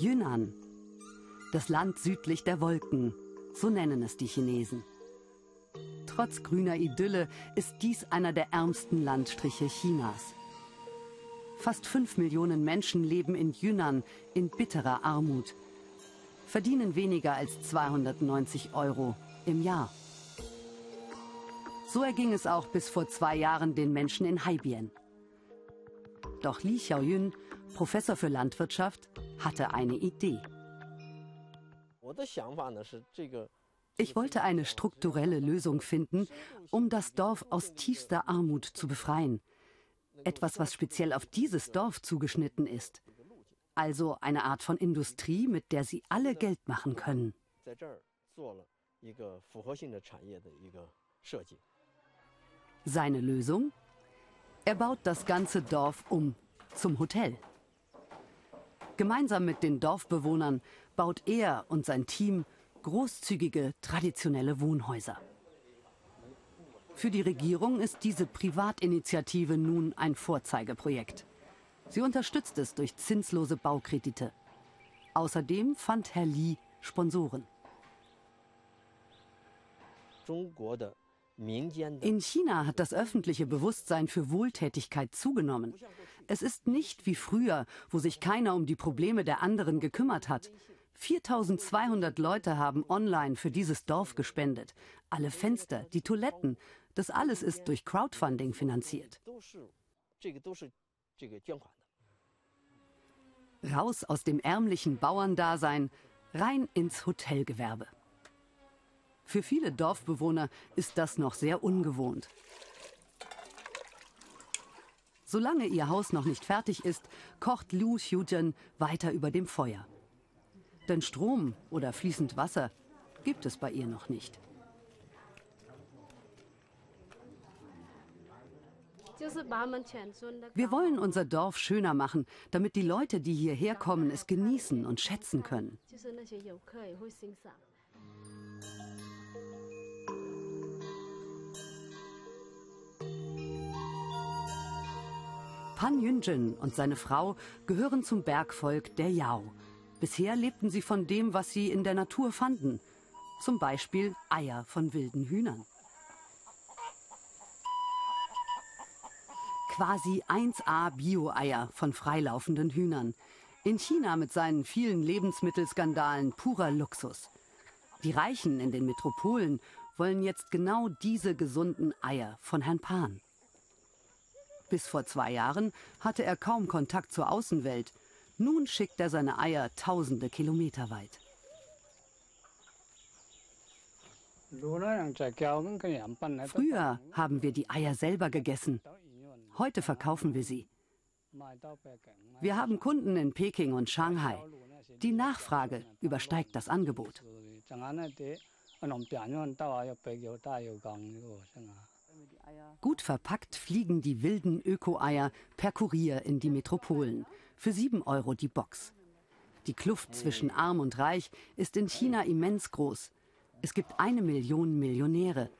Yunnan. Das Land südlich der Wolken, so nennen es die Chinesen. Trotz grüner Idylle ist dies einer der ärmsten Landstriche Chinas. Fast fünf Millionen Menschen leben in Yunnan in bitterer Armut, verdienen weniger als 290 Euro im Jahr. So erging es auch bis vor zwei Jahren den Menschen in Haibien. Doch Li Xiaoyun, Professor für Landwirtschaft, hatte eine Idee. Ich wollte eine strukturelle Lösung finden, um das Dorf aus tiefster Armut zu befreien. Etwas, was speziell auf dieses Dorf zugeschnitten ist. Also eine Art von Industrie, mit der sie alle Geld machen können. Seine Lösung? Er baut das ganze Dorf um zum Hotel. Gemeinsam mit den Dorfbewohnern baut er und sein Team großzügige traditionelle Wohnhäuser. Für die Regierung ist diese Privatinitiative nun ein Vorzeigeprojekt. Sie unterstützt es durch zinslose Baukredite. Außerdem fand Herr Li Sponsoren. In China hat das öffentliche Bewusstsein für Wohltätigkeit zugenommen. Es ist nicht wie früher, wo sich keiner um die Probleme der anderen gekümmert hat. 4200 Leute haben online für dieses Dorf gespendet. Alle Fenster, die Toiletten, das alles ist durch Crowdfunding finanziert. Raus aus dem ärmlichen Bauerndasein, rein ins Hotelgewerbe. Für viele Dorfbewohner ist das noch sehr ungewohnt. Solange ihr Haus noch nicht fertig ist, kocht Liu Xiujian weiter über dem Feuer. Denn Strom oder fließend Wasser gibt es bei ihr noch nicht. Wir wollen unser Dorf schöner machen, damit die Leute, die hierher kommen, es genießen und schätzen können. Pan Yunjin und seine Frau gehören zum Bergvolk der Yao. Bisher lebten sie von dem, was sie in der Natur fanden. Zum Beispiel Eier von wilden Hühnern. Quasi 1A Bio-Eier von freilaufenden Hühnern. In China mit seinen vielen Lebensmittelskandalen purer Luxus. Die Reichen in den Metropolen wollen jetzt genau diese gesunden Eier von Herrn Pan. Bis vor zwei Jahren hatte er kaum Kontakt zur Außenwelt. Nun schickt er seine Eier tausende Kilometer weit. Früher haben wir die Eier selber gegessen. Heute verkaufen wir sie. Wir haben Kunden in Peking und Shanghai. Die Nachfrage übersteigt das Angebot. Gut verpackt fliegen die wilden Öko-Eier per Kurier in die Metropolen. Für 7 Euro die Box. Die Kluft zwischen Arm und Reich ist in China immens groß. Es gibt eine Million Millionäre.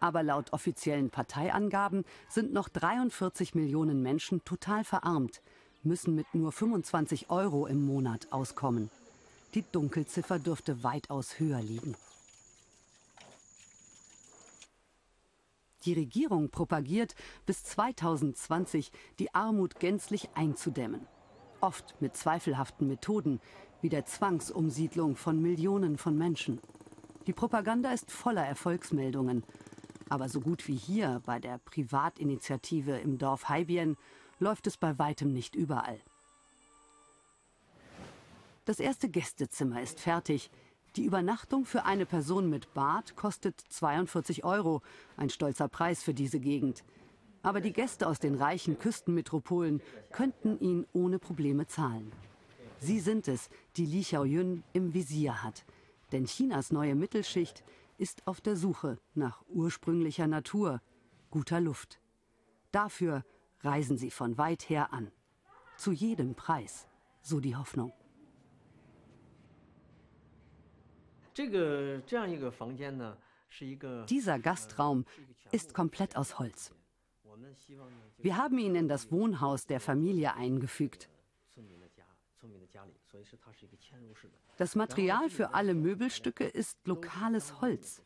Aber laut offiziellen Parteiangaben sind noch 43 Millionen Menschen total verarmt, müssen mit nur 25 Euro im Monat auskommen. Die Dunkelziffer dürfte weitaus höher liegen. Die Regierung propagiert, bis 2020 die Armut gänzlich einzudämmen. Oft mit zweifelhaften Methoden, wie der Zwangsumsiedlung von Millionen von Menschen. Die Propaganda ist voller Erfolgsmeldungen. Aber so gut wie hier bei der Privatinitiative im Dorf Haibien läuft es bei weitem nicht überall. Das erste Gästezimmer ist fertig. Die Übernachtung für eine Person mit Bad kostet 42 Euro, ein stolzer Preis für diese Gegend. Aber die Gäste aus den reichen Küstenmetropolen könnten ihn ohne Probleme zahlen. Sie sind es, die Li Xiaoyun im Visier hat. Denn Chinas neue Mittelschicht ist auf der Suche nach ursprünglicher Natur, guter Luft. Dafür reisen sie von weit her an. Zu jedem Preis, so die Hoffnung. Dieser Gastraum ist komplett aus Holz. Wir haben ihn in das Wohnhaus der Familie eingefügt. Das Material für alle Möbelstücke ist lokales Holz.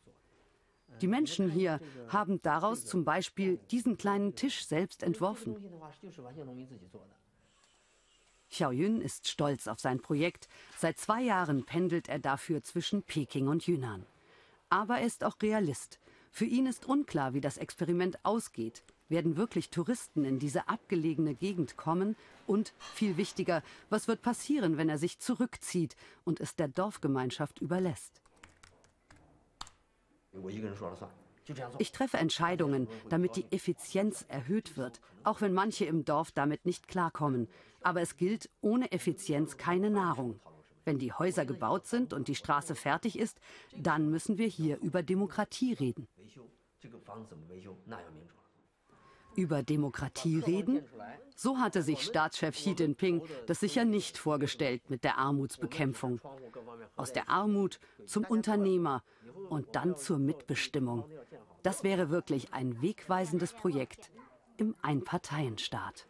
Die Menschen hier haben daraus zum Beispiel diesen kleinen Tisch selbst entworfen. Xiaoyun ist stolz auf sein Projekt. Seit zwei Jahren pendelt er dafür zwischen Peking und Yunnan. Aber er ist auch Realist. Für ihn ist unklar, wie das Experiment ausgeht. Werden wirklich Touristen in diese abgelegene Gegend kommen? Und viel wichtiger, was wird passieren, wenn er sich zurückzieht und es der Dorfgemeinschaft überlässt? Ich treffe Entscheidungen, damit die Effizienz erhöht wird, auch wenn manche im Dorf damit nicht klarkommen. Aber es gilt, ohne Effizienz keine Nahrung. Wenn die Häuser gebaut sind und die Straße fertig ist, dann müssen wir hier über Demokratie reden. Über Demokratie reden? So hatte sich Staatschef Xi Jinping das sicher nicht vorgestellt mit der Armutsbekämpfung. Aus der Armut zum Unternehmer und dann zur Mitbestimmung. Das wäre wirklich ein wegweisendes Projekt im Einparteienstaat.